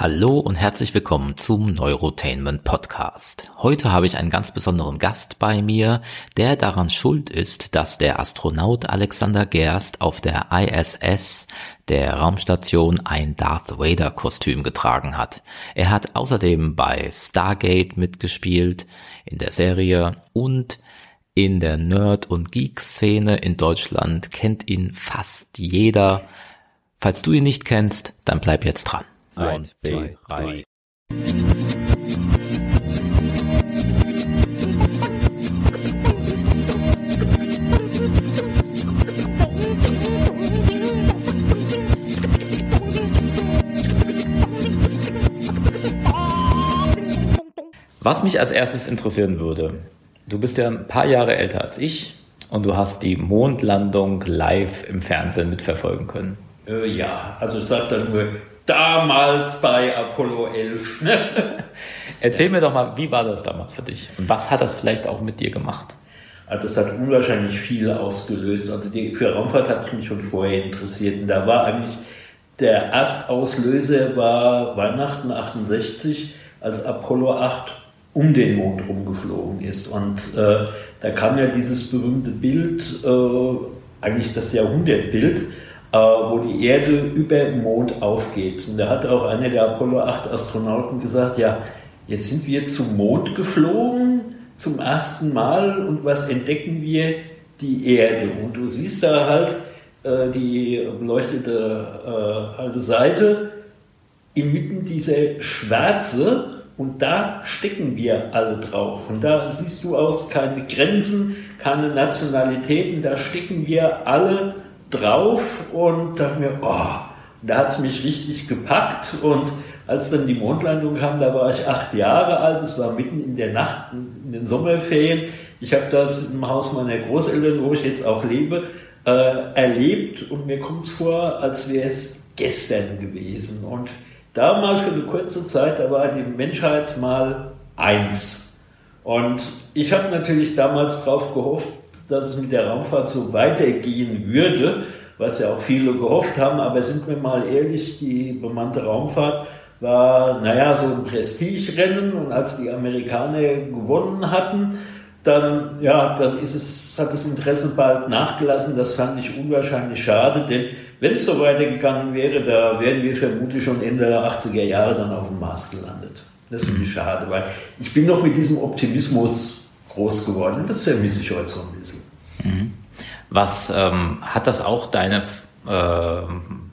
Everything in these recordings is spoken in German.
Hallo und herzlich willkommen zum Neurotainment Podcast. Heute habe ich einen ganz besonderen Gast bei mir, der daran schuld ist, dass der Astronaut Alexander Gerst auf der ISS der Raumstation ein Darth Vader Kostüm getragen hat. Er hat außerdem bei Stargate mitgespielt in der Serie und in der Nerd- und Geek-Szene in Deutschland kennt ihn fast jeder. Falls du ihn nicht kennst, dann bleib jetzt dran. Eins, zwei, drei. Was mich als erstes interessieren würde, du bist ja ein paar Jahre älter als ich und du hast die Mondlandung live im Fernsehen mitverfolgen können. Äh, ja, also ich sage dann nur damals bei Apollo 11. Ne? Erzähl mir doch mal, wie war das damals für dich? Und was hat das vielleicht auch mit dir gemacht? Also das hat unwahrscheinlich viel ausgelöst. Also die, für Raumfahrt hat ich mich schon vorher interessiert. Und da war eigentlich der Erstauslöser war Weihnachten 68, als Apollo 8 um den Mond rumgeflogen ist. Und äh, da kam ja dieses berühmte Bild, äh, eigentlich das Jahrhundertbild, wo die Erde über dem Mond aufgeht. Und da hat auch einer der Apollo 8 Astronauten gesagt, ja, jetzt sind wir zum Mond geflogen zum ersten Mal und was entdecken wir? Die Erde. Und du siehst da halt äh, die beleuchtete äh, halbe Seite inmitten dieser Schwärze und da stecken wir alle drauf. Und da siehst du aus keine Grenzen, keine Nationalitäten, da stecken wir alle drauf und dachte mir, oh, da hat es mich richtig gepackt. Und als dann die Mondlandung kam, da war ich acht Jahre alt, es war mitten in der Nacht, in den Sommerferien. Ich habe das im Haus meiner Großeltern, wo ich jetzt auch lebe, äh, erlebt und mir kommt es vor, als wäre es gestern gewesen. Und da mal für eine kurze Zeit, da war die Menschheit mal eins. Und ich habe natürlich damals darauf gehofft, dass es mit der Raumfahrt so weitergehen würde, was ja auch viele gehofft haben. Aber sind wir mal ehrlich, die bemannte Raumfahrt war, naja, so ein Prestigerennen. Und als die Amerikaner gewonnen hatten, dann, ja, dann ist es, hat das Interesse bald nachgelassen. Das fand ich unwahrscheinlich schade, denn wenn es so weitergegangen wäre, da wären wir vermutlich schon Ende der 80er Jahre dann auf dem Mars gelandet. Das finde ich schade, weil ich bin noch mit diesem Optimismus groß geworden. Das vermisse ich heute so ein bisschen. Was ähm, hat das auch deine äh,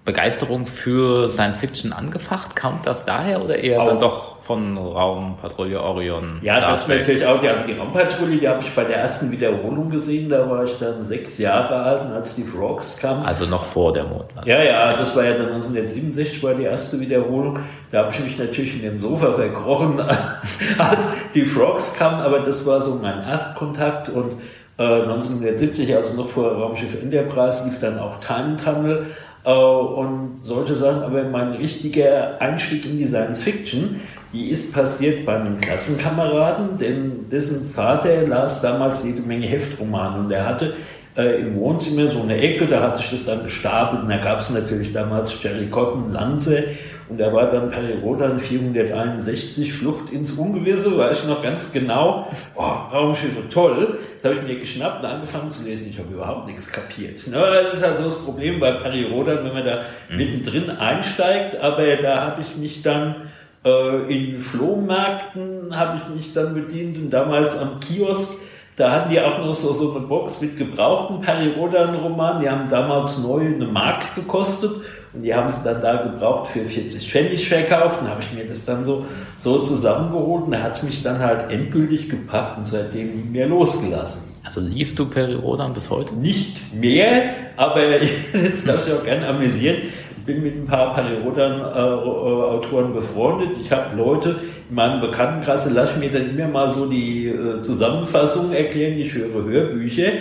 Begeisterung für Science Fiction angefacht? Kam das daher oder eher dann doch von Raumpatrouille Orion? Ja, Star das natürlich auch. Die, also die Raumpatrouille, die habe ich bei der ersten Wiederholung gesehen. Da war ich dann sechs Jahre alt, als die Frogs kamen. Also noch vor der Mondlandung. Ja, ja, das war ja dann 1967 war die erste Wiederholung. Da habe ich mich natürlich in dem Sofa verkrochen, als die Frogs kamen. Aber das war so mein Erstkontakt und 1970, äh, also noch vor Raumschiff Enterprise, lief dann auch Time Tunnel äh, und solche Sachen. Aber mein richtiger Einstieg in die Science Fiction, die ist passiert bei einem Klassenkameraden, denn dessen Vater las damals jede Menge Heftromane und er hatte äh, im Wohnzimmer so eine Ecke, da hat sich das dann gestapelt und da gab es natürlich damals Jerry Cotton, Lanze und da war dann Perirodan 461, Flucht ins Ungewisse, weiß ich noch ganz genau. Oh, Raumschiffe, toll. Das habe ich mir geschnappt und angefangen zu lesen. Ich habe überhaupt nichts kapiert. Ne, das ist halt so das Problem bei Perirodan, wenn man da mhm. mittendrin einsteigt. Aber da habe ich mich dann äh, in Flohmärkten, habe ich mich dann bedient und damals am Kiosk da hatten die auch noch so, so eine Box mit gebrauchten Perirodan-Romanen. Die haben damals neu eine Mark gekostet und die haben sie dann da gebraucht für 40 Pfennig verkauft. Und habe ich mir das dann so, so zusammengeholt und da hat es mich dann halt endgültig gepackt und seitdem nie mehr losgelassen. Also liest du Perirodan bis heute? Nicht mehr, aber jetzt darf ich auch gerne amüsieren. Ich bin mit ein paar Perirodan-Autoren befreundet. Ich habe Leute in meinem Bekanntenkreis, lasse ich mir dann immer mal so die äh, Zusammenfassung erklären. Ich höre Hörbücher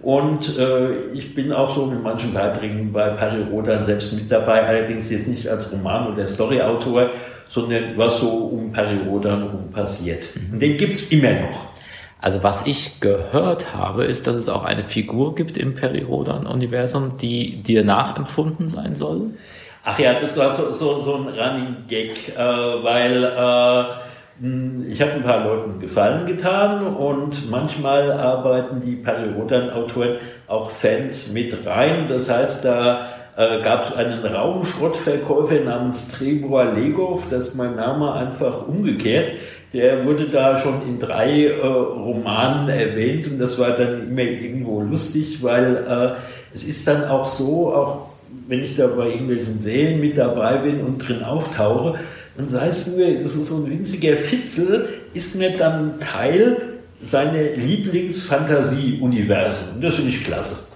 und äh, ich bin auch so mit manchen Beiträgen bei Perry Rodan selbst mit dabei, allerdings jetzt nicht als Roman- oder Storyautor, sondern was so um Perry Rodan rum passiert. Mhm. Den gibt's immer noch. Also was ich gehört habe, ist, dass es auch eine Figur gibt im Perirodan-Universum, die dir nachempfunden sein soll. Ach ja, das war so, so, so ein Running Gag, äh, weil äh, ich habe ein paar Leuten Gefallen getan und manchmal arbeiten die Periodan-Autoren auch Fans mit rein. Das heißt, da äh, gab es einen Raumschrottverkäufer namens Trebor Legov, das ist mein Name einfach umgekehrt. Der wurde da schon in drei äh, Romanen erwähnt und das war dann immer irgendwo lustig, weil äh, es ist dann auch so, auch wenn ich da bei irgendwelchen Serien mit dabei bin und drin auftauche, und sei es nur so, so ein winziger Fitzel, ist mir dann Teil seiner Lieblingsfantasie-Universum. Das finde ich klasse.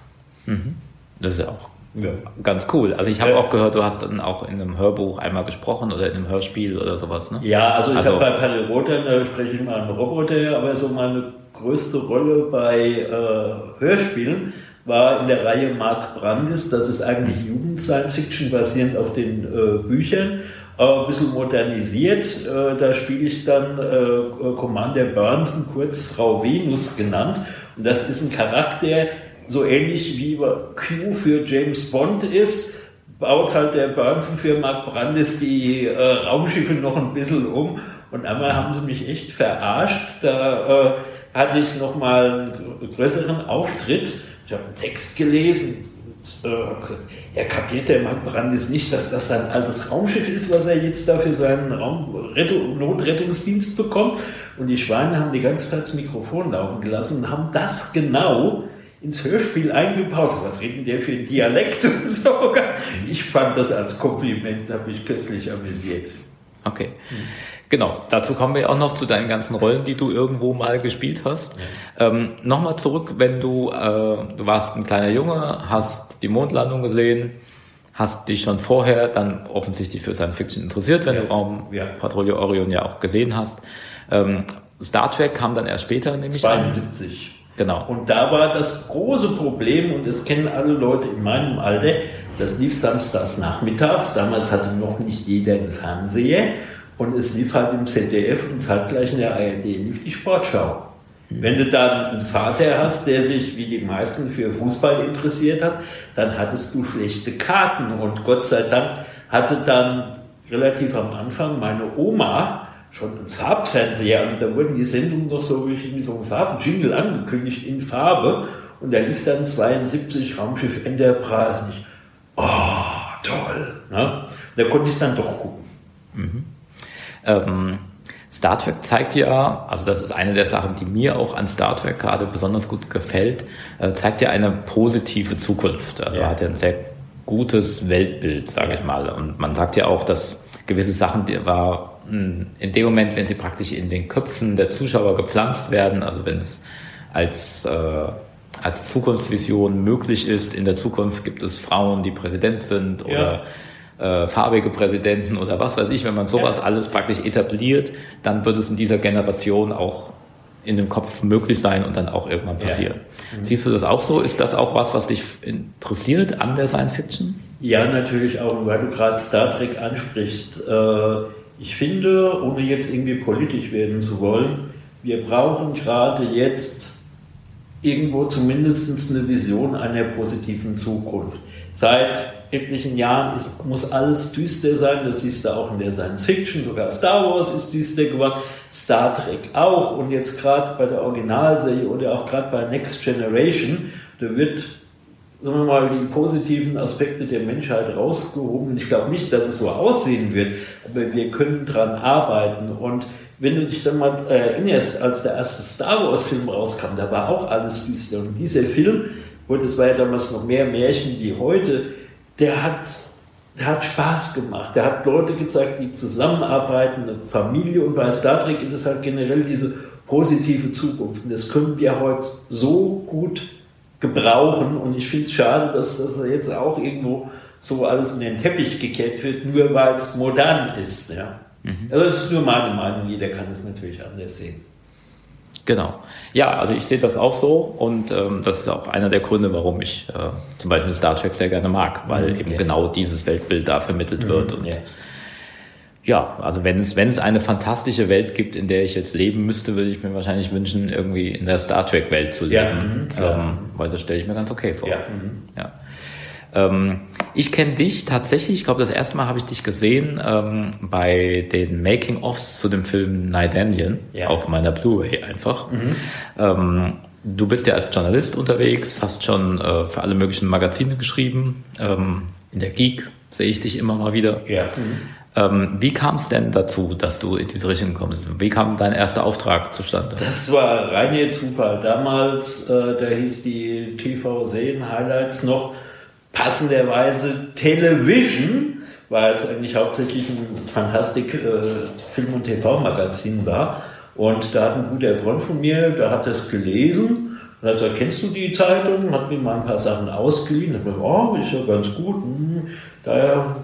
Mhm. Das ist ja auch ja. ganz cool. Also ich habe ja. auch gehört, du hast dann auch in einem Hörbuch einmal gesprochen oder in einem Hörspiel oder sowas, ne? Ja, also ich also, habe bei Perry Roten, da spreche ich mal einen Roboter, aber so meine größte Rolle bei äh, Hörspielen war in der Reihe Mark Brandis. Das ist eigentlich. Jugend-Science-Fiction basierend auf den äh, Büchern. Äh, ein bisschen modernisiert. Äh, da spiele ich dann äh, Commander Burnson, kurz Frau Venus genannt. Und das ist ein Charakter, so ähnlich wie Q für James Bond ist, baut halt der Burnson für Mark Brandis die äh, Raumschiffe noch ein bisschen um. Und einmal haben sie mich echt verarscht. Da hatte ich noch mal einen größeren Auftritt ich habe einen Text gelesen und äh, gesagt, er kapiert der Mark Brandis nicht, dass das sein altes Raumschiff ist, was er jetzt da für seinen Raum Notrettungsdienst bekommt. Und die Schweine haben die ganze Zeit das Mikrofon laufen gelassen und haben das genau ins Hörspiel eingebaut. Was reden der für Dialekt und so? Ich fand das als Kompliment, habe mich köstlich amüsiert. Okay. Hm. Genau, dazu kommen wir auch noch zu deinen ganzen Rollen, die du irgendwo mal gespielt hast. Ja. Ähm, Nochmal zurück, wenn du, äh, du warst ein kleiner Junge, hast die Mondlandung hast dich schon vorher dann offensichtlich für Science Fiction interessiert, wenn ja. du Raumpatrouille ja. Orion ja auch gesehen hast. Ähm, Star Trek kam dann erst später, nämlich 72. An. Genau. Und da war das große Problem, und das kennen alle Leute in meinem Alter, das lief samstags nachmittags. Damals hatte noch nicht jeder einen Fernseher. Und es lief halt im ZDF und zeitgleich in der ARD lief die Sportschau. Wenn du dann einen Vater hast, der sich wie die meisten für Fußball interessiert hat, dann hattest du schlechte Karten. Und Gott sei Dank hatte dann relativ am Anfang meine Oma schon einen Farbfernseher. Also da wurden die Sendungen noch so wie so ein Farbenjingle angekündigt in Farbe. Und da lief dann 72 Raumschiff Enterprise. Und ich, oh, toll. Ne? Da konnte ich es dann doch gucken. Mhm. Ähm, Star Trek zeigt ja, also das ist eine der Sachen, die mir auch an Star Trek gerade besonders gut gefällt, äh, zeigt ja eine positive Zukunft. Also ja. hat ja ein sehr gutes Weltbild, sage ich mal. Und man sagt ja auch, dass gewisse Sachen, die war hm, in dem Moment, wenn sie praktisch in den Köpfen der Zuschauer gepflanzt werden, also wenn es als äh, als Zukunftsvision möglich ist, in der Zukunft gibt es Frauen, die Präsident sind oder ja äh, farbige Präsidenten oder was weiß ich, wenn man sowas ja. alles praktisch etabliert, dann wird es in dieser Generation auch in dem Kopf möglich sein und dann auch irgendwann passieren. Ja. Mhm. Siehst du das auch so? Ist das auch was, was dich interessiert an der Science Fiction? Ja, natürlich auch, weil du gerade Star Trek ansprichst. Äh, ich finde, ohne jetzt irgendwie politisch werden zu wollen, wir brauchen gerade jetzt irgendwo zumindest eine Vision einer positiven Zukunft. Seit etlichen Jahren ist, muss alles düster sein. Das siehst du auch in der Science Fiction. Sogar Star Wars ist düster geworden. Star Trek auch. Und jetzt gerade bei der Originalserie oder auch gerade bei Next Generation, da wird, sagen wir mal, die positiven Aspekte der Menschheit rausgehoben. Und ich glaube nicht, dass es so aussehen wird. Aber wir können dran arbeiten. Und wenn du dich dann mal erinnerst, als der erste Star Wars Film rauskam, da war auch alles düster. Und dieser Film, und es war ja damals noch mehr Märchen wie heute, der hat, der hat Spaß gemacht. Der hat Leute gezeigt, die zusammenarbeiten, eine Familie. Und bei Star Trek ist es halt generell diese positive Zukunft. Und das können wir heute so gut gebrauchen. Und ich finde es schade, dass das jetzt auch irgendwo so alles in den Teppich gekehrt wird, nur weil es modern ist. Ja. Mhm. Also das ist nur meine Meinung. Jeder kann es natürlich anders sehen. Genau. Ja, also ich sehe das auch so und ähm, das ist auch einer der Gründe, warum ich äh, zum Beispiel Star Trek sehr gerne mag, weil mhm, eben genau dieses Weltbild da vermittelt mhm, wird und ja. ja, also wenn es wenn es eine fantastische Welt gibt, in der ich jetzt leben müsste, würde ich mir wahrscheinlich wünschen, irgendwie in der Star Trek Welt zu leben, ja, mhm, ähm, weil das stelle ich mir ganz okay vor. Ja. Mhm. ja. Ähm, ich kenne dich tatsächlich, ich glaube, das erste Mal habe ich dich gesehen ähm, bei den Making-ofs zu dem Film Night ja. auf meiner Blu-ray einfach. Mhm. Ähm, du bist ja als Journalist unterwegs, hast schon äh, für alle möglichen Magazine geschrieben. Ähm, in der Geek sehe ich dich immer mal wieder. Ja. Mhm. Ähm, wie kam es denn dazu, dass du in diese Richtung gekommen bist? Wie kam dein erster Auftrag zustande? Das war reiner Zufall. Damals, äh, da hieß die TV-Serien-Highlights noch passenderweise Television, weil es eigentlich hauptsächlich ein Fantastik-Film- äh, und TV-Magazin war. Und da hat ein guter Freund von mir, der hat das gelesen und hat gesagt, kennst du die Zeitung? Hat mir mal ein paar Sachen ausgeliehen. Hat mir gesagt, oh, ist ja ganz gut. Hm, daher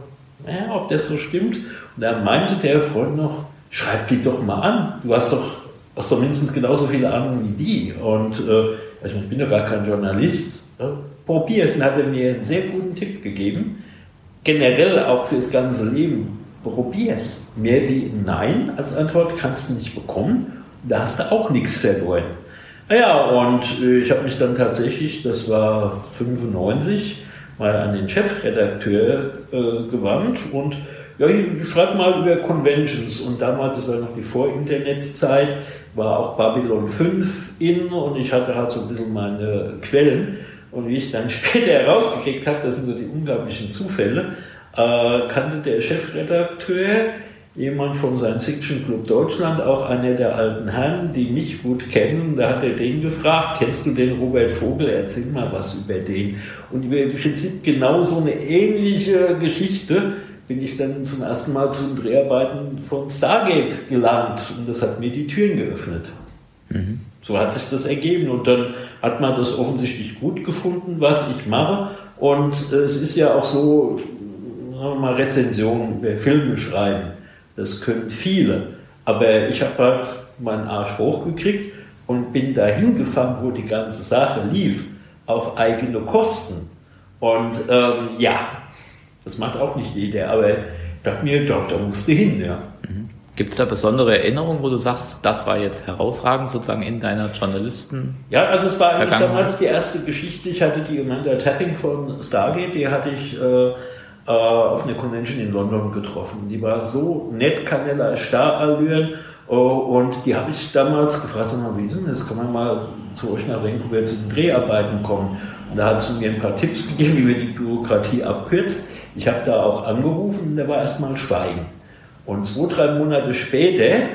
naja, ob das so stimmt. Und da meinte der Freund noch, schreib die doch mal an. Du hast doch, hast doch mindestens genauso viele Ahnung wie die. Und äh, ich bin doch gar kein Journalist. Ja, Probier es. Und hat er mir einen sehr guten Tipp gegeben. Generell auch fürs ganze Leben. Probier es. Mehr wie Nein als Antwort kannst du nicht bekommen. Da hast du auch nichts verloren. Ja, und äh, ich habe mich dann tatsächlich, das war 95, mal an den Chefredakteur äh, gewandt und ja, schreibt mal über Conventions. Und damals, das war noch die Vor-Internet-Zeit, war auch Babylon 5 in und ich hatte halt so ein bisschen meine Quellen. Und wie ich dann später herausgekriegt habe, das sind so die unglaublichen Zufälle, äh, kannte der Chefredakteur jemand vom Science Fiction Club Deutschland, auch einer der alten Herren, die mich gut kennen. Da hat er den gefragt, kennst du den Robert Vogel? Erzähl mal was über den. Und über im Prinzip genau so eine ähnliche Geschichte bin ich dann zum ersten Mal zu den Dreharbeiten von Stargate gelangt. Und das hat mir die Türen geöffnet. Mhm. So hat sich das ergeben. Und dann hat man das offensichtlich gut gefunden, was ich mache. Und es ist ja auch so, sagen wir mal, Rezensionen über Filme schreiben das können viele. Aber ich habe halt meinen Arsch hochgekriegt und bin dahin gefahren, wo die ganze Sache lief, auf eigene Kosten. Und ähm, ja, das macht auch nicht jeder, aber ich dachte mir, doch, da musst du hin, ja. Gibt es da besondere Erinnerungen, wo du sagst, das war jetzt herausragend sozusagen in deiner Journalisten? Ja, also es war eigentlich damals die erste Geschichte. Ich hatte die Amanda Tapping von Stargate, die hatte ich äh, äh, auf einer Convention in London getroffen. Die war so nett, keinerlei Starallüren. Oh, und die habe ich damals gefragt, sag mal, wie ist denn das? Kann man mal zu euch nach Vancouver zu den Dreharbeiten kommen? Und da hat sie mir ein paar Tipps gegeben, wie man die Bürokratie abkürzt. Ich habe da auch angerufen und da war erstmal Schweigen. Und zwei, drei Monate später äh,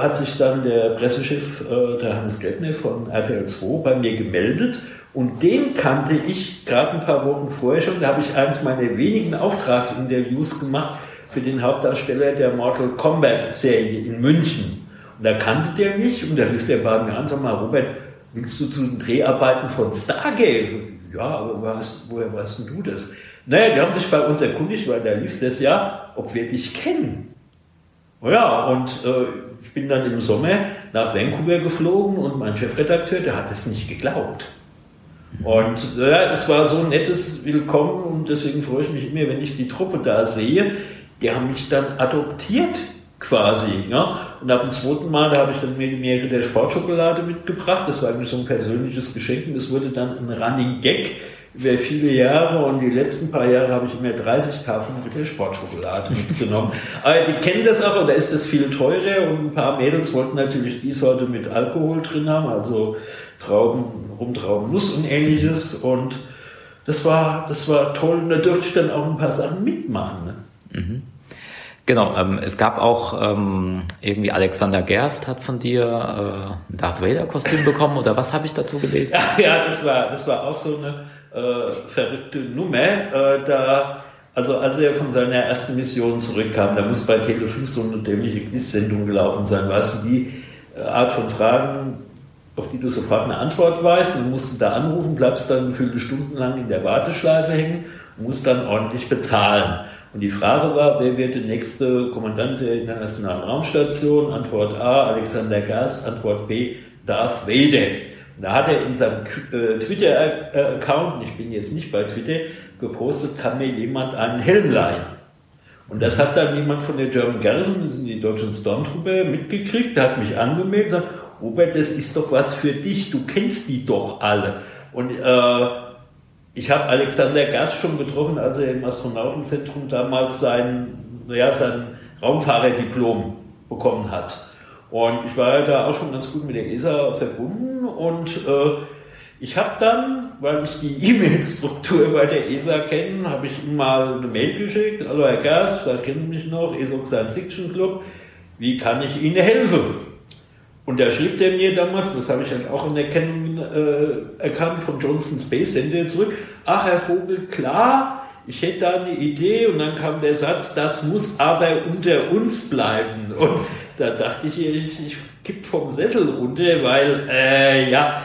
hat sich dann der Pressechef, äh, der Hannes Glettner von RTL 2, bei mir gemeldet und den kannte ich gerade ein paar Wochen vorher schon. Da habe ich eins meiner wenigen Auftragsinterviews gemacht für den Hauptdarsteller der Mortal Kombat Serie in München. Und da kannte der mich und da rief der bei mir an, sag mal, Robert, willst du zu den Dreharbeiten von Stargate? Ja, aber was, woher weißt du das? Naja, die haben sich bei uns erkundigt, weil da lief das ja, ob wir dich kennen. Oh ja, und äh, ich bin dann im Sommer nach Vancouver geflogen und mein Chefredakteur, der hat es nicht geglaubt. Und ja, es war so ein nettes Willkommen und deswegen freue ich mich immer, wenn ich die Truppe da sehe. Die haben mich dann adoptiert quasi. Ja? Und ab dem zweiten Mal, da habe ich dann mir die Meere der Sportschokolade mitgebracht. Das war eigentlich so ein persönliches Geschenk und das wurde dann ein Running Gag über viele Jahre und die letzten paar Jahre habe ich immer 30 Tafeln mit der Sportschokolade mitgenommen. Aber die kennen das auch und da ist das viel teurer und ein paar Mädels wollten natürlich die Sorte mit Alkohol drin haben, also Trauben, Rumtraubennuss und ähnliches. Und das war, das war toll. Und da durfte ich dann auch ein paar Sachen mitmachen. Ne? Mhm. Genau, ähm, es gab auch ähm, irgendwie Alexander Gerst hat von dir äh, ein Darth Vader Kostüm bekommen oder was habe ich dazu gelesen? Ja, ja, das war das war auch so eine äh, verrückte Nummer. Äh, da also als er von seiner ersten Mission zurückkam, da muss bei Tele 5 so eine dämliche Quiz-Sendung gelaufen sein, weißt du, die äh, Art von Fragen, auf die du sofort eine Antwort weißt. Du musst da anrufen, bleibst dann gefühlte Stunden lang in der Warteschleife hängen und musst dann ordentlich bezahlen. Und die Frage war, wer wird der nächste Kommandant der Internationalen Raumstation? Antwort A, Alexander Gast. Antwort B, Darth Vader. Und da hat er in seinem äh, Twitter-Account, ich bin jetzt nicht bei Twitter, gepostet, kann mir jemand einen Helm leihen? Und das hat dann jemand von der German Garrison, das sind die deutschen Stormtrooper, mitgekriegt, der hat mich angemeldet und gesagt, Robert, das ist doch was für dich, du kennst die doch alle. Und äh, ich habe Alexander Gast schon getroffen, als er im Astronautenzentrum damals sein, ja, sein Raumfahrerdiplom bekommen hat. Und ich war da auch schon ganz gut mit der ESA verbunden und äh, ich habe dann, weil ich die E-Mail-Struktur bei der ESA kenne, habe ich ihm mal eine Mail geschickt. Hallo Herr Gast, vielleicht Sie mich noch, ESO Science Fiction Club. Wie kann ich Ihnen helfen? Und da schrieb der mir damals, das habe ich halt auch in der Kennung äh, erkannt, von Johnson Space Center zurück. Ach, Herr Vogel, klar, ich hätte da eine Idee. Und dann kam der Satz, das muss aber unter uns bleiben. Und da dachte ich, ich, ich kipp vom Sessel runter, weil, äh, ja,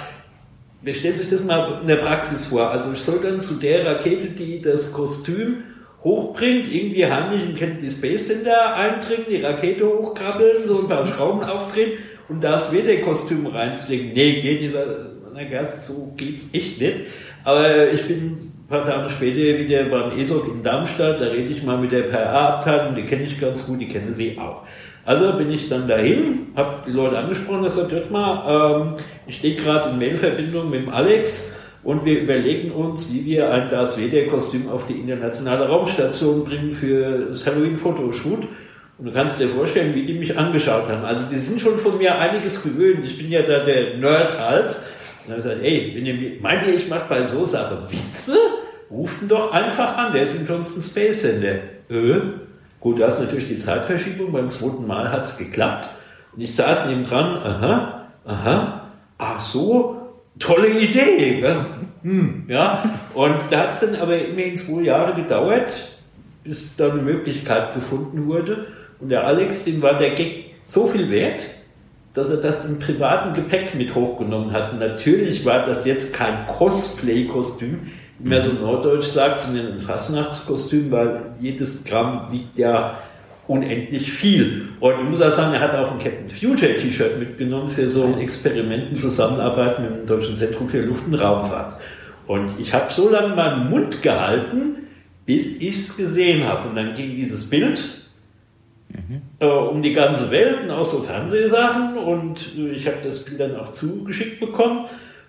Wer stellt sich das mal in der Praxis vor? Also ich soll dann zu der Rakete, die das Kostüm hochbringt, irgendwie heimlich in Kennedy Space Center eindringen, die Rakete hochkrabbeln, so ein paar Schrauben aufdrehen und das Wetter-Kostüm reinzulegen. Nee, geht dieser na Gast, so geht's echt nicht. Aber ich bin ein paar Tage später wieder beim ESOC in Darmstadt, da rede ich mal mit der PRA-Abteilung, die kenne ich ganz gut, die kennen sie auch. Also bin ich dann dahin, habe die Leute angesprochen und gesagt, hört mal, ähm, ich stehe gerade in Mailverbindung mit dem Alex und wir überlegen uns, wie wir ein Darth Vader-Kostüm auf die internationale Raumstation bringen für das Halloween-Fotoshoot. Und du kannst dir vorstellen, wie die mich angeschaut haben. Also die sind schon von mir einiges gewöhnt. Ich bin ja da der Nerd halt. Und dann habe ich gesagt, ey, wenn ihr, meint ihr, ich mache bei so Sachen Witze? Ruft ihn doch einfach an, der ist im Johnson Space Center. Äh? Gut, da ist natürlich die Zeitverschiebung, beim zweiten Mal hat es geklappt. Und ich saß neben dran, aha, aha, ach so, tolle Idee. Hm, ja. Und da hat es dann aber immerhin zwei Jahre gedauert, bis da eine Möglichkeit gefunden wurde. Und der Alex, dem war der Gag so viel wert, dass er das im privaten Gepäck mit hochgenommen hat. Und natürlich war das jetzt kein Cosplay-Kostüm, wie man so norddeutsch sagt, sondern ein Fastnachtskostüm, weil jedes Gramm wiegt ja unendlich viel. Und ich muss auch sagen, er hat auch ein Captain Future T-Shirt mitgenommen für so ein Experiment in Zusammenarbeit mit dem Deutschen Zentrum für Luft- und Raumfahrt. Und ich habe so lange meinen Mund gehalten, bis ich es gesehen habe. Und dann ging dieses Bild mhm. äh, um die ganze Welt und auch so Fernsehsachen. Und äh, ich habe das Bild dann auch zugeschickt bekommen.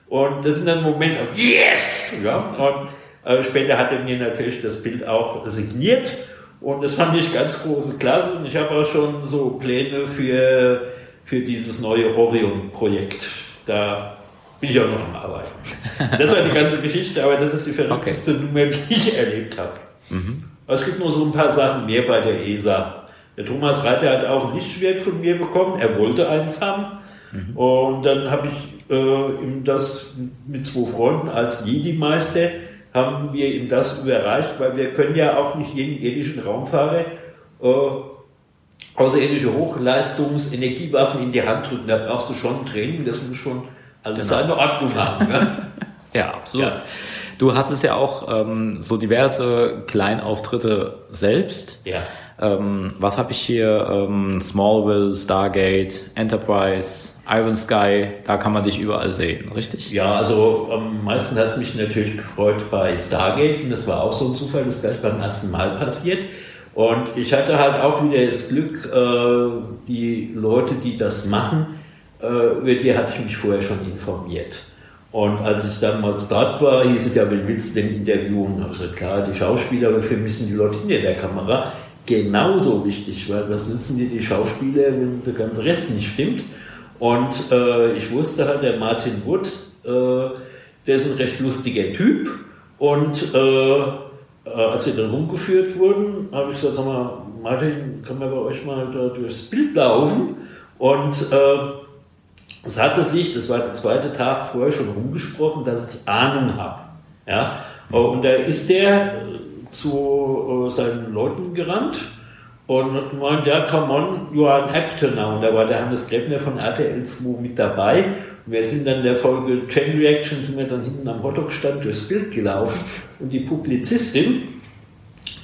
Und das sind dann Momente, yes! Ja, und äh, später hat er mir natürlich das Bild auch signiert. Und das fand ich ganz große Klasse. Und ich habe auch schon so Pläne für, für dieses neue Orion-Projekt. Da bin ich auch noch am Arbeiten. Das war die ganze Geschichte, aber das ist die verrückteste okay. Nummer, die ich erlebt habe. Mhm. es gibt nur so ein paar Sachen mehr bei der ESA. Der Thomas Reiter hat auch ein Lichtschwert von mir bekommen. Er wollte eins haben. Mhm. Und dann habe ich äh, ihm das mit zwei Freunden als Jedi-Meister haben wir ihm das überreicht, weil wir können ja auch nicht jeden irdischen Raumfahrer äh, außerirdische Hochleistungs-Energiewaffen in die Hand drücken. Da brauchst du schon Training, das muss schon alles genau. seine Ordnung haben. Ne? ja, absolut. Ja. Du hattest ja auch ähm, so diverse Kleinauftritte selbst. Ja. Ähm, was habe ich hier? Ähm, Smallville, Stargate, Enterprise, Iron Sky, da kann man dich überall sehen, richtig? Ja, also am meisten hat es mich natürlich gefreut bei Stargate und das war auch so ein Zufall, das gleich beim ersten Mal passiert. Und ich hatte halt auch wieder das Glück, äh, die Leute, die das machen, äh, über die hatte ich mich vorher schon informiert. Und als ich damals dort war, hieß es ja, wen willst du denn interviewen? Also klar, die Schauspieler, aber für mich sind die Leute hinter der Kamera genauso wichtig, weil was nützen dir die Schauspieler, wenn der ganze Rest nicht stimmt? Und äh, ich wusste halt, der Martin Wood, äh, der ist ein recht lustiger Typ. Und äh, äh als wir dann rumgeführt wurden, habe ich gesagt, sag mal, Martin, kann man bei euch mal da durchs Bild laufen? Und äh, es hatte sich, das war der zweite Tag vorher schon rumgesprochen, dass ich Ahnung habe. Ja? Und da ist der zu äh, seinen Leuten gerannt und hat gemeint, ja, come on, you are an actor now. Und da war der Hannes Grebner von RTL 2 mit dabei. Und wir sind dann in der Folge Chain Reaction, sind wir dann hinten am Hotdog-Stand durchs Bild gelaufen. Und die Publizistin,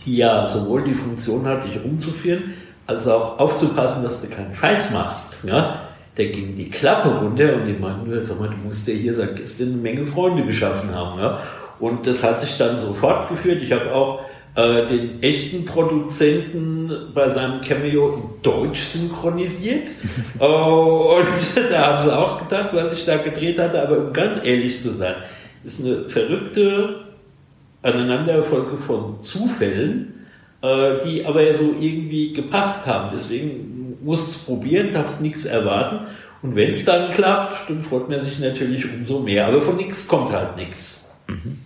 die ja sowohl die Funktion hat, dich rumzuführen, als auch aufzupassen, dass du keinen Scheiß machst, ja, der ging die Klappe runter und die meinten, sag mal, du musst ja hier seit gestern eine Menge Freunde geschaffen haben. Ja. Und das hat sich dann so fortgeführt. Ich habe auch äh, den echten Produzenten bei seinem Cameo in Deutsch synchronisiert. oh, und da haben sie auch gedacht, was ich da gedreht hatte, aber um ganz ehrlich zu sein, ist eine verrückte Aneinanderfolge von Zufällen, äh, die aber so irgendwie gepasst haben. Deswegen musst du es probieren, darfst nichts erwarten. Und wenn es dann klappt, dann freut man sich natürlich umso mehr. Aber von nichts kommt halt nichts. Mhm.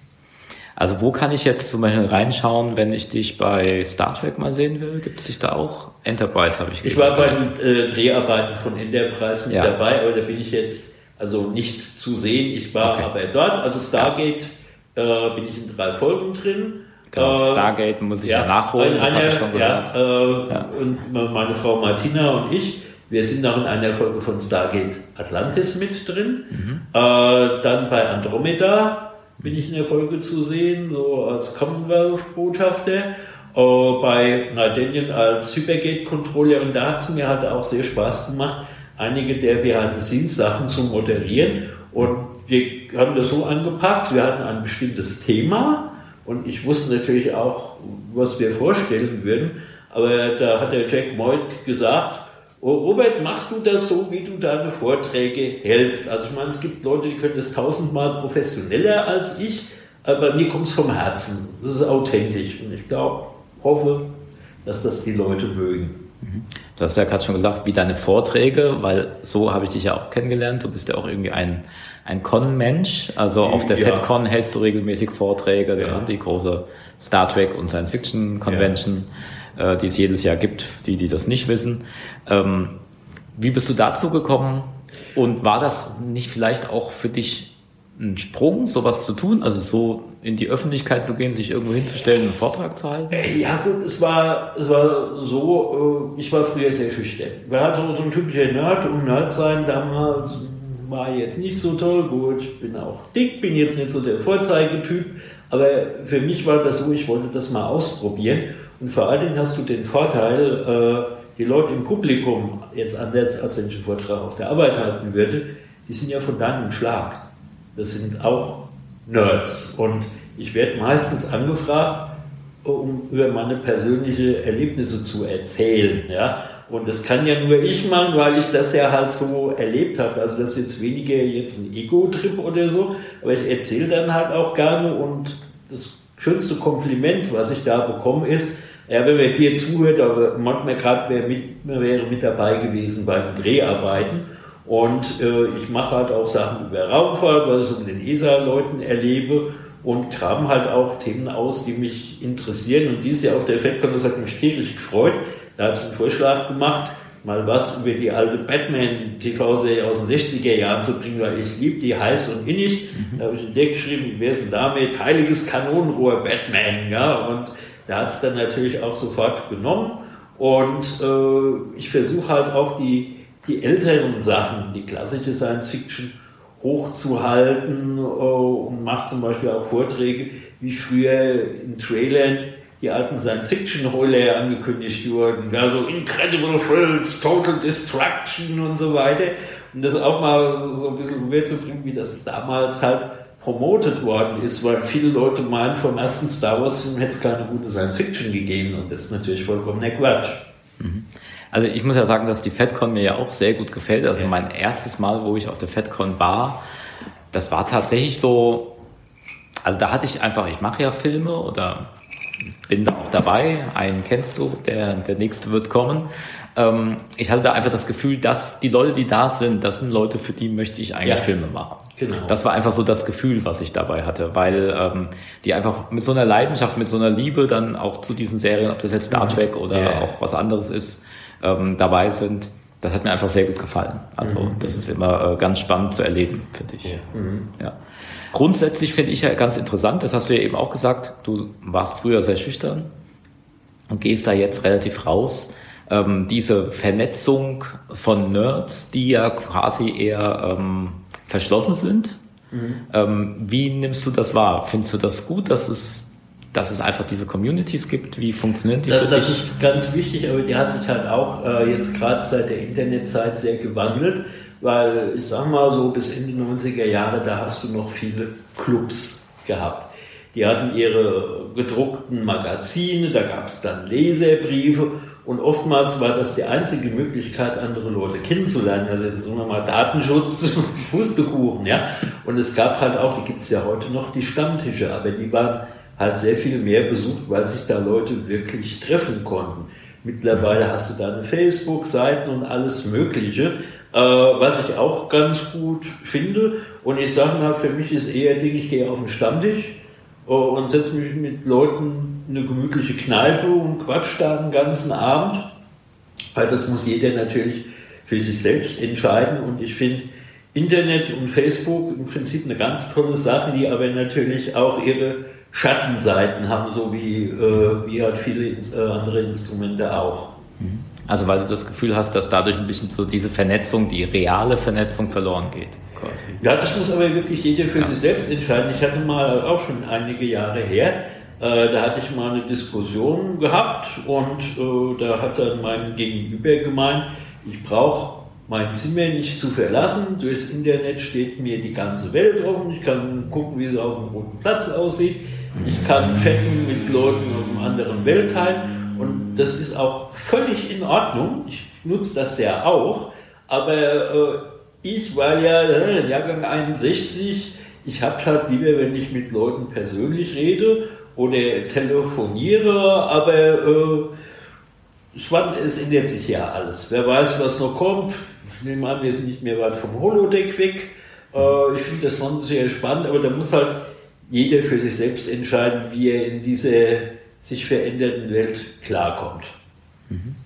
Also wo kann ich jetzt zum Beispiel reinschauen, wenn ich dich bei Star Trek mal sehen will? Gibt es dich da auch? Enterprise habe ich gesehen. Ich war bei den äh, Dreharbeiten von Enterprise mit ja. dabei, aber da bin ich jetzt also nicht zu sehen. Ich war okay. aber dort, also Stargate äh, bin ich in drei Folgen drin. Genau, äh, Stargate muss ich ja, ja nachholen, das habe ich schon gehört. Ja, äh, ja. Und meine Frau Martina und ich, wir sind noch in einer Folge von Stargate Atlantis mit drin. Mhm. Äh, dann bei Andromeda bin ich in der Folge zu sehen, so als Commonwealth-Botschafter. Uh, bei Nardenian als Hypergate-Controller. Und da hat es mir halt auch sehr Spaß gemacht, einige der Behind-the-Scenes-Sachen zu moderieren. Und wir haben das so angepackt, wir hatten ein bestimmtes Thema. Und ich wusste natürlich auch, was wir vorstellen würden, aber da hat der Jack Moyd gesagt, Robert, machst du das so, wie du deine Vorträge hältst? Also ich meine, es gibt Leute, die können das tausendmal professioneller als ich, aber mir kommt es vom Herzen. Das ist authentisch und ich glaube, hoffe, dass das die Leute mögen. Mhm. Du hast ja gerade schon gesagt, wie deine Vorträge, weil so habe ich dich ja auch kennengelernt. Du bist ja auch irgendwie ein, ein Con-Mensch. Also auf der ja. FedCon hältst du regelmäßig Vorträge, ja. die große Star Trek und Science Fiction Convention. Ja äh, die es jedes Jahr gibt, die, die das nicht wissen. Ähm, wie bist du dazu gekommen? Und war das nicht vielleicht auch für dich ein Sprung, sowas zu tun, also so in die Öffentlichkeit zu gehen, sich irgendwo hinzustellen, einen Vortrag zu halten? Äh, ja gut, es war, es war so, äh, ich war früher sehr schüchtern. War halt so ein typischer Nerd und Nerd sein damals war jetzt nicht so toll. Gut, ich bin auch dick, bin jetzt nicht so der Vorzeigetyp, aber für mich war das so, ich wollte das mal ausprobieren und vor allen Dingen hast du den Vorteil, äh, die Leute im Publikum, jetzt anders als wenn ich einen Vortrag auf der Arbeit halten würde, die sind ja von deinem Schlag. Das sind auch Nerds. Und ich werde meistens angefragt, um über meine persönlichen Erlebnisse zu erzählen. Ja? Und das kann ja nur ich machen, weil ich das ja halt so erlebt habe. Also das ist jetzt weniger jetzt ein Ego-Trip oder so, aber ich erzähle dann halt auch gerne und das schönste Kompliment, was ich da bekomme, ist, ja, wenn man dir zuhört, aber manchmal gerade wer mit, wäre mit dabei gewesen bei den Dreharbeiten. Und äh, ich mache halt auch Sachen über Raumfahrt, weil ich so mit den ESA-Leuten erlebe und kram halt auch Themen aus, die mich interessieren. Und dieses Jahr auf der FedCon, das hat mich tierisch gefreut. Da habe ich einen Vorschlag gemacht, mal was über die alte Batman-TV-Serie aus den 60er Jahren zu bringen, weil ich liebe die heiß und innig. Mhm. Da habe ich ein Deck geschrieben, wer ist denn damit? Heiliges Kanonenrohr Batman, ja, und der hat es dann natürlich auch sofort genommen. Und äh, ich versuche halt auch die, die älteren Sachen, die klassische Science Fiction, hochzuhalten äh, und mache zum Beispiel auch Vorträge, wie früher in Trailern die alten Science-Fiction-Roller angekündigt wurden. Ja, so Incredible Thrills, Total Destruction und so weiter. Und das auch mal so ein bisschen rüberzubringen, wie das damals halt promotet worden ist, weil viele Leute meinen, vom ersten Star Wars-Film hätte es keine gute Science-Fiction gegeben und das ist natürlich vollkommen der Quatsch. Mhm. Also ich muss ja sagen, dass die FedCon mir ja auch sehr gut gefällt. Also ja. mein erstes Mal, wo ich auf der FedCon war, das war tatsächlich so, also da hatte ich einfach, ich mache ja Filme oder bin da auch dabei, einen kennst du, der, der nächste wird kommen. Ähm, ich hatte da einfach das Gefühl, dass die Leute, die da sind, das sind Leute, für die möchte ich eigentlich ja. Filme machen. Genau. Das war einfach so das Gefühl, was ich dabei hatte, weil ähm, die einfach mit so einer Leidenschaft, mit so einer Liebe dann auch zu diesen Serien, ob das jetzt Star mhm. Trek oder ja. auch was anderes ist, ähm, dabei sind. Das hat mir einfach sehr gut gefallen. Also mhm. das ist immer äh, ganz spannend zu erleben, finde ich. Ja. Mhm. ja. Grundsätzlich finde ich ja ganz interessant, das hast du ja eben auch gesagt, du warst früher sehr schüchtern und gehst da jetzt relativ raus ähm, diese Vernetzung von Nerds, die ja quasi eher ähm, verschlossen sind. Mhm. Ähm, wie nimmst du das wahr? Findest du das gut, dass es, dass es einfach diese Communities gibt? Wie funktionieren die? Das, das ist ganz wichtig, aber die hat sich halt auch äh, jetzt gerade seit der Internetzeit sehr gewandelt, weil ich sag mal so bis Ende 90er Jahre, da hast du noch viele Clubs gehabt. Die hatten ihre gedruckten Magazine, da gab es dann Leserbriefe und oftmals war das die einzige Möglichkeit, andere Leute kennenzulernen. Also jetzt sagen wir mal Datenschutz, Pustekuchen, ja. Und es gab halt auch, die gibt es ja heute noch, die Stammtische, aber die waren halt sehr viel mehr besucht, weil sich da Leute wirklich treffen konnten. Mittlerweile hast du deine Facebook-Seiten und alles Mögliche, äh, was ich auch ganz gut finde. Und ich sage mal, für mich ist eher Ding, ich gehe auf den Stammtisch äh, und setze mich mit Leuten eine gemütliche Kneipe und quatsch da den ganzen Abend. Weil das muss jeder natürlich für sich selbst entscheiden. Und ich finde Internet und Facebook im Prinzip eine ganz tolle Sache, die aber natürlich auch ihre Schattenseiten haben, so wie, äh, wie halt viele äh, andere Instrumente auch. Mhm. Also weil du das Gefühl hast, dass dadurch ein bisschen so diese Vernetzung, die reale Vernetzung verloren geht. Quasi. Ja, das muss aber wirklich jeder für ja. sich selbst entscheiden. Ich hatte mal auch schon einige Jahre her, äh, da hatte ich mal eine Diskussion gehabt und äh, da hat dann mein Gegenüber gemeint, ich brauche mein Zimmer nicht zu verlassen. Durchs Internet steht mir die ganze Welt offen. Ich kann gucken, wie es auf dem roten Platz aussieht. Ich kann chatten mit Leuten auf einem anderen Weltteil. Und das ist auch völlig in Ordnung. Ich nutze das ja auch. Aber äh, ich war ja äh, Jahrgang 61. Ich habe halt lieber, wenn ich mit Leuten persönlich rede oder telefoniere. Aber äh, es ändert sich ja alles. Wer weiß, was noch kommt. Ich nehme an, wir sind nicht mehr weit vom Holodeck weg. Äh, ich finde das schon sehr spannend, aber da muss halt jeder für sich selbst entscheiden, wie er in diese sich verändernden Welt klarkommt. Mhm.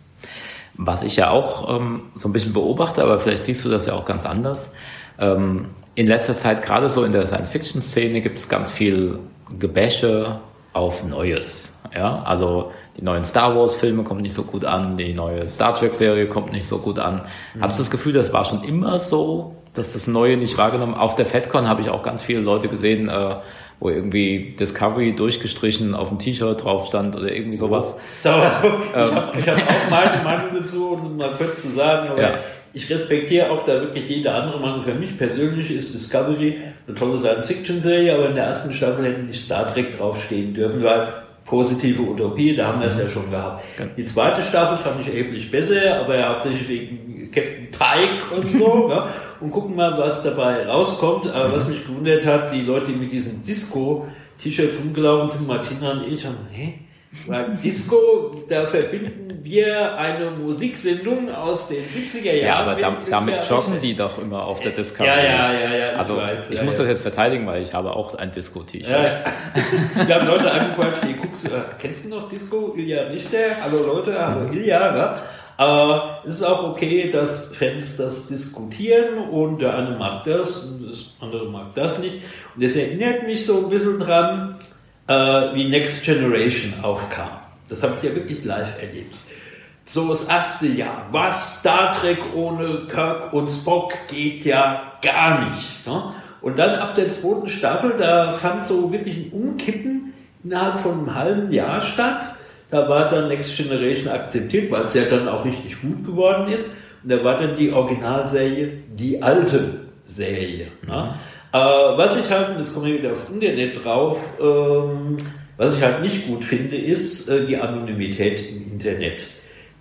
Was ich ja auch ähm, so ein bisschen beobachte, aber vielleicht siehst du das ja auch ganz anders. Ähm, in letzter Zeit, gerade so in der Science-Fiction-Szene, gibt es ganz viel Gebäsche auf Neues. Ja, also die neuen Star Wars-Filme kommen nicht so gut an, die neue Star Trek-Serie kommt nicht so gut an. Mhm. Hast du das Gefühl, das war schon immer so, dass das Neue nicht wahrgenommen? Auf der FedCon habe ich auch ganz viele Leute gesehen, äh, wo irgendwie Discovery durchgestrichen auf dem T-Shirt drauf stand oder irgendwie sowas. So, ich habe hab auch meine Meinung dazu, um mal kurz zu sagen, aber ja. Ich respektiere auch da wirklich jede andere Meinung. Für mich persönlich ist Discovery eine tolle Science-Fiction-Serie, aber in der ersten Staffel hätte nicht Star Trek draufstehen dürfen, weil positive Utopie, da haben wir es ja schon gehabt. Die zweite Staffel fand ich erheblich besser, aber hauptsächlich wegen Captain Pike und so. ne? Und gucken mal, was dabei rauskommt. Aber was mich gewundert hat, die Leute, die mit diesen Disco-T-Shirts rumgelaufen sind, Martina und ich, haben, hä? Weil Disco, da verbinden wir eine Musiksendung aus den 70er Jahren. Ja, aber damit, damit joggen die doch immer auf der Discovery. Ja, ja, ja, ja. Ich also weiß, ich ja, muss ja. das jetzt verteidigen, weil ich habe auch ein Disco-T-Shirt. Ja. Wir haben Leute angequatscht, die guckst, äh, kennst du noch Disco? Ilja Richter? Hallo Leute, hallo mhm. Ilja. Ja? Aber es ist auch okay, dass Fans das diskutieren und der eine mag das und der andere mag das nicht. Und das erinnert mich so ein bisschen dran, äh, wie Next Generation aufkam. Das habe ich ja wirklich live erlebt. So das erste Jahr. Was Star Trek ohne Kirk und Spock geht ja gar nicht. Ne? Und dann ab der zweiten Staffel, da fand so wirklich ein Umkippen innerhalb von einem halben Jahr statt. Da war dann Next Generation akzeptiert, weil es ja dann auch richtig gut geworden ist. Und da war dann die Originalserie die alte Serie. Ne? Äh, was ich halt, jetzt komme ich wieder aufs Internet drauf, ähm, was ich halt nicht gut finde, ist äh, die Anonymität im Internet.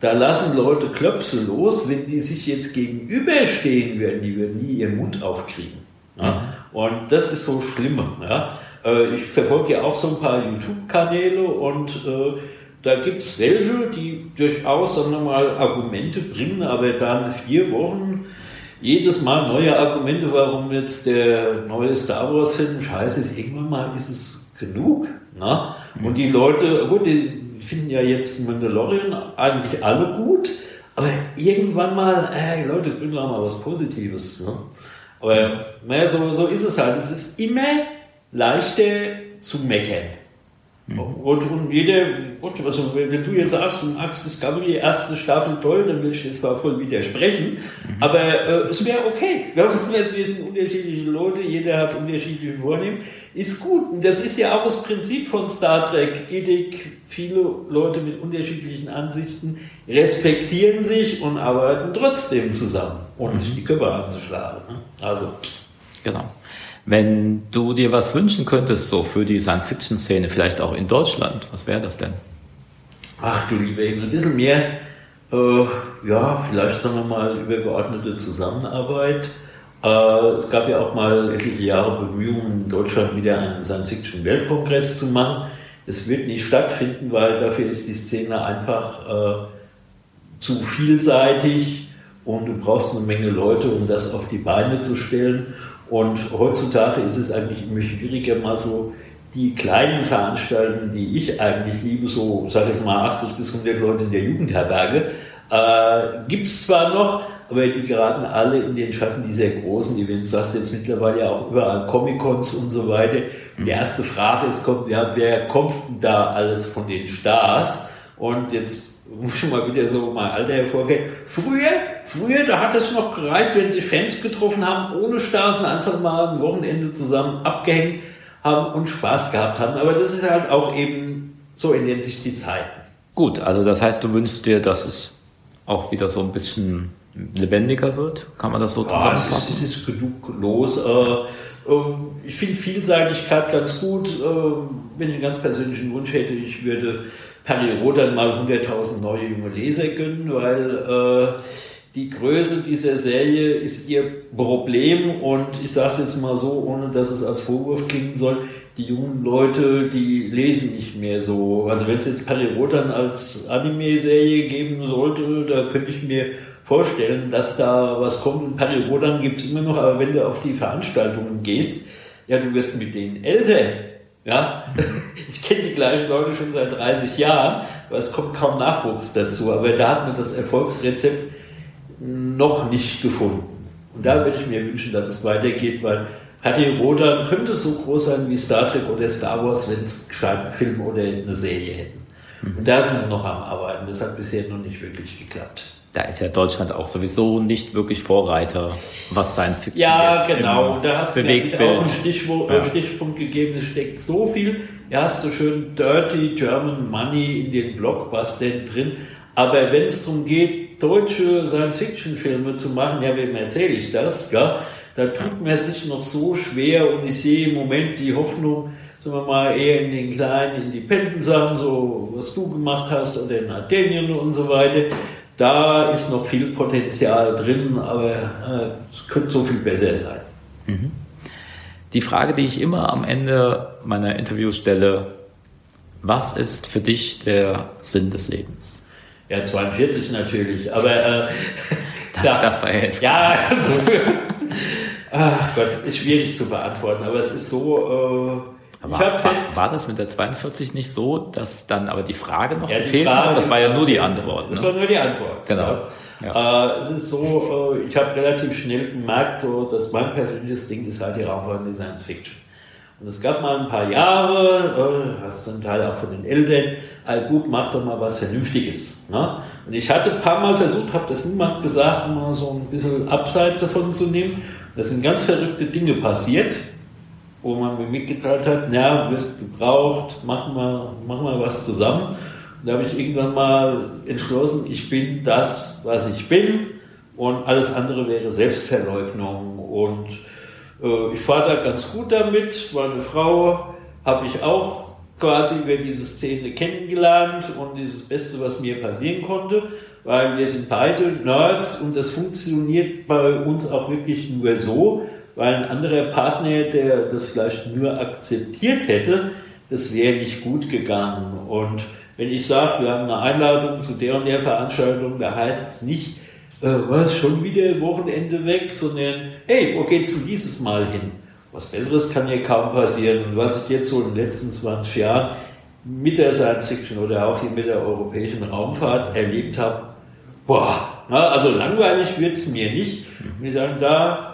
Da lassen Leute Klöpse los, wenn die sich jetzt gegenüberstehen würden, die würden nie ihren Mund aufkriegen. Ja? Mhm. Und das ist so schlimm. Ja? Äh, ich verfolge ja auch so ein paar YouTube-Kanäle und äh, da gibt es welche, die durchaus, sagen wir mal, Argumente bringen, aber dann vier Wochen jedes Mal neue Argumente, warum jetzt der neue Star Wars-Film scheiße ist. Irgendwann mal ist es genug. Ne? Und die Leute, gut, die finden ja jetzt Mandalorian eigentlich alle gut, aber irgendwann mal, ey, Leute, bringen doch mal was Positives. Ne? Aber naja, so, so ist es halt. Es ist immer leichter zu meckern. Mhm. Und, und jeder, und also wenn du jetzt sagst, du magst Discovery erste Staffel toll, dann will ich jetzt zwar voll widersprechen, mhm. aber äh, es wäre okay. Wir sind unterschiedliche Leute, jeder hat unterschiedliche Vornehmen, ist gut. Und das ist ja auch das Prinzip von Star Trek. Ethik, viele Leute mit unterschiedlichen Ansichten respektieren sich und arbeiten trotzdem zusammen, ohne mhm. sich die Köpfe anzuschlagen. Ne? Also. Genau. Wenn du dir was wünschen könntest, so für die Science-Fiction-Szene, vielleicht auch in Deutschland, was wäre das denn? Ach du lieber Himmel, ein bisschen mehr, äh, ja, vielleicht sagen wir mal übergeordnete Zusammenarbeit. Äh, es gab ja auch mal etliche Jahre Bemühungen, in Deutschland wieder einen Science-Fiction-Weltkongress zu machen. es wird nicht stattfinden, weil dafür ist die Szene einfach äh, zu vielseitig und du brauchst eine Menge Leute, um das auf die Beine zu stellen. Und heutzutage ist es eigentlich immer schwieriger, mal so die kleinen Veranstaltungen, die ich eigentlich liebe, so, sage ich mal, 80 bis 100 Leute in der Jugendherberge, äh, gibt es zwar noch, aber die geraten alle in den Schatten dieser großen Events. Du hast jetzt mittlerweile ja auch überall Comic-Cons und so weiter. Und die erste Frage ist, kommt, ja, wer kommt denn da alles von den Stars? Und jetzt muss ich mal wieder so mein Alter hervorgehen. Früher, früher, da hat es noch gereicht, wenn sich Fans getroffen haben, ohne und einfach mal ein Wochenende zusammen abgehängt haben und Spaß gehabt haben. Aber das ist halt auch eben, so ändern sich die Zeiten. Gut, also das heißt, du wünschst dir, dass es auch wieder so ein bisschen lebendiger wird? Kann man das so zusammenfassen? Ja, es, ist, es ist genug los. Äh, ähm, ich finde Vielseitigkeit ganz gut. Äh, wenn ich einen ganz persönlichen Wunsch hätte, ich würde Perriot dann mal 100.000 neue junge Leser gönnen, weil äh, die Größe dieser Serie ist ihr Problem und ich sage es jetzt mal so, ohne dass es als Vorwurf klingen soll, die jungen Leute, die lesen nicht mehr so. Also wenn es jetzt Perriot dann als Anime-Serie geben sollte, da könnte ich mir vorstellen, dass da was kommt. Dann gibt es immer noch, aber wenn du auf die Veranstaltungen gehst, ja, du wirst mit denen älter. Ja, ich kenne die gleichen Leute schon seit 30 Jahren, aber es kommt kaum Nachwuchs dazu. Aber da hat man das Erfolgsrezept noch nicht gefunden. Und da würde ich mir wünschen, dass es weitergeht, weil Harry Rodan könnte so groß sein wie Star Trek oder Star Wars, wenn es gescheiten Film oder eine Serie hätten. Mhm. Und da sind sie noch am Arbeiten. Das hat bisher noch nicht wirklich geklappt. Da ist ja Deutschland auch sowieso nicht wirklich Vorreiter, was Science Fiction Ja, genau. Und da hast du auch einen, Stichwort, ja. Stichpunkt gegeben. Es steckt so viel. Ja, hast du schön Dirty German Money in den Blockbustern drin. Aber wenn es darum geht, deutsche Science-Fiction-Filme zu machen, ja, wem erzähle ich das? Ja? Da tut man sich noch so schwer und ich sehe im Moment die Hoffnung, sagen wir mal, eher in den kleinen Independent-Sachen, so was du gemacht hast oder in Ardenien und so weiter. Da ist noch viel Potenzial drin, aber äh, es könnte so viel besser sein. Mhm. Die Frage, die ich immer am Ende meiner Interviews stelle, was ist für dich der Sinn des Lebens? Ja, 42 natürlich, aber äh, das, ja, das war jetzt. Ja, ach Gott, ist schwierig zu beantworten, aber es ist so. Aber war, fest, war, das mit der 42 nicht so, dass dann aber die Frage noch ja, gefehlt Frage, hat? Das war ja nur die Antwort. Das ne? war nur die Antwort. Genau. Ja. Äh, es ist so, äh, ich habe relativ schnell gemerkt, so, dass mein persönliches Ding ist halt die Raumfahrt in Science Fiction. Und es gab mal ein paar Jahre, äh, hast einen Teil auch von den Eltern, all gut, mach doch mal was Vernünftiges. Ne? Und ich hatte ein paar Mal versucht, habe das niemand gesagt, mal so ein bisschen abseits davon zu nehmen. Da sind ganz verrückte Dinge passiert, wo man mir mitgeteilt hat, ja, du wirst gebraucht, mach mal, mach mal was zusammen. Und da habe ich irgendwann mal entschlossen, ich bin das, was ich bin und alles andere wäre Selbstverleugnung. Und äh, ich fahre da ganz gut damit, meine Frau habe ich auch quasi über diese Szene kennengelernt und dieses Beste, was mir passieren konnte, weil wir sind beide Nerds und das funktioniert bei uns auch wirklich nur so, weil ein anderer Partner, der das vielleicht nur akzeptiert hätte, das wäre nicht gut gegangen. Und wenn ich sage, wir haben eine Einladung zu der und der Veranstaltung, da heißt es nicht, äh, was, schon wieder Wochenende weg, sondern hey, wo geht's denn dieses Mal hin? Was Besseres kann hier kaum passieren. Und was ich jetzt so in den letzten 20 Jahren mit der Science Fiction oder auch hier mit der europäischen Raumfahrt erlebt habe, boah, na, also langweilig wird es mir nicht. Und ich sagen, da,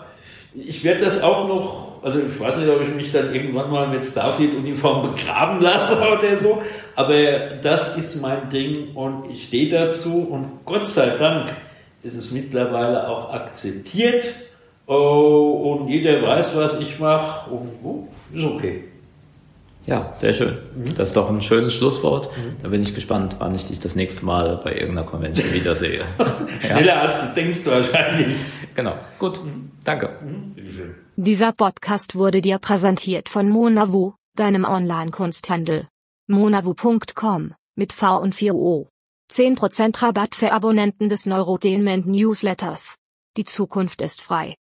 ich werde das auch noch, also ich weiß nicht, ob ich mich dann irgendwann mal mit Starfleet-Uniform begraben lasse oder so, aber das ist mein Ding und ich stehe dazu und Gott sei Dank ist es mittlerweile auch akzeptiert Oh, und jeder weiß, was ich mache. Und oh, ist okay. Ja, sehr schön. Mhm. Das ist doch ein schönes Schlusswort. Mhm. Da bin ich gespannt, wann ich dich das nächste Mal bei irgendeiner Convention wiedersehe. Schneller ja. als du denkst wahrscheinlich. Genau. Gut. Danke. Mhm. Dieser Podcast wurde dir präsentiert von Monavu, deinem Online-Kunsthandel. monavu.com mit V und 4 O. 10% Rabatt für Abonnenten des Neurotainment Newsletters. Die Zukunft ist frei.